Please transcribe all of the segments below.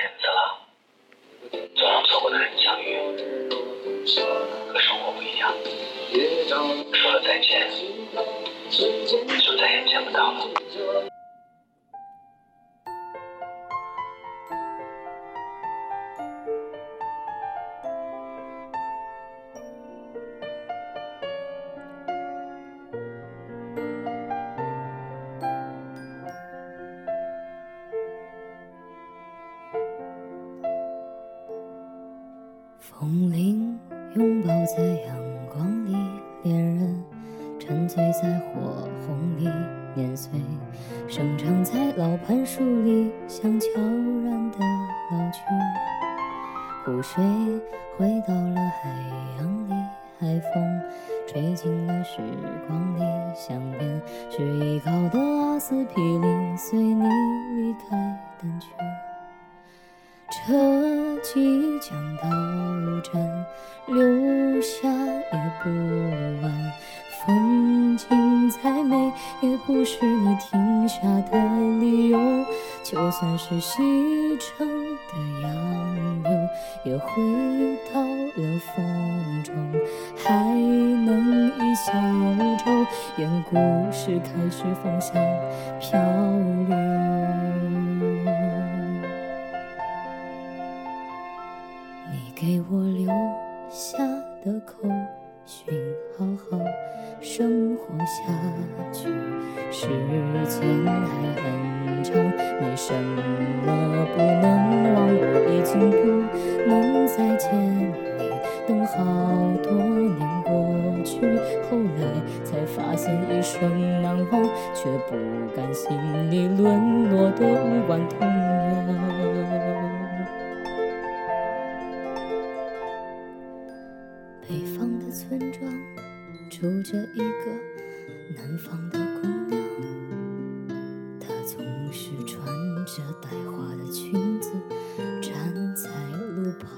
人走了，总让错过的人相遇，可生活不一样。说了再见，就再也见不到了。红铃拥抱在阳光里，恋人沉醉在火红里，年岁生长在老槐树里，像悄然的老去。湖水回到了海洋里，海风吹进了时光里，想念是依靠的阿司匹林，随你离开淡去。车即将到不完。风景再美，也不是你停下的理由。就算是西城的洋流，也回到了风中，还能一笑愁，愿故事开始方向漂流。你给我留下的口寻，好好生活下去。时间还很长，没什么不能忘，我已经不能再见你。等好多年过去，后来才发现一生难忘，却不甘心你沦落的无关痛村庄住着一个南方的姑娘，她总是穿着带花的裙子站在路旁。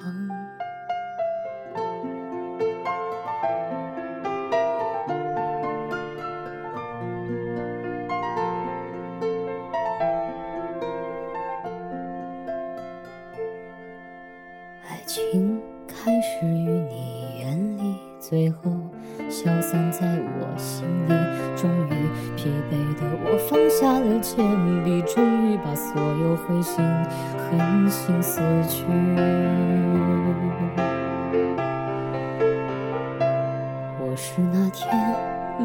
爱情开始于你眼里，最后消散在我心里。终于疲惫的我放下了铅笔，终于把所有灰心狠心撕去。我是那天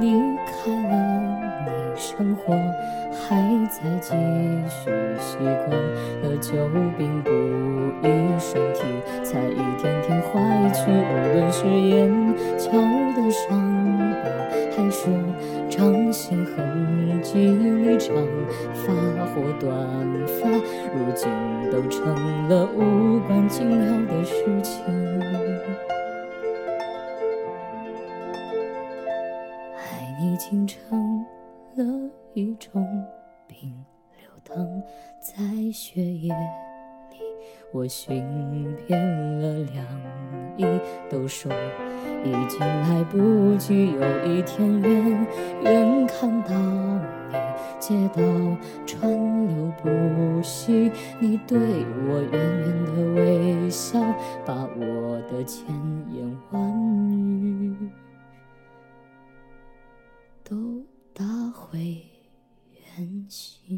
离开了你生活，还在继续习惯了久病不医身体，才一天天坏去。无论是眼伤疤，还是掌心痕迹里长发或短发，如今都成了无关紧要的事情。爱你竟成了一种病，流淌在血液。我寻遍了两翼，都说已经来不及。有一天，远远看到你，街道川流不息，你对我远远的微笑，把我的千言万语。都打回原形。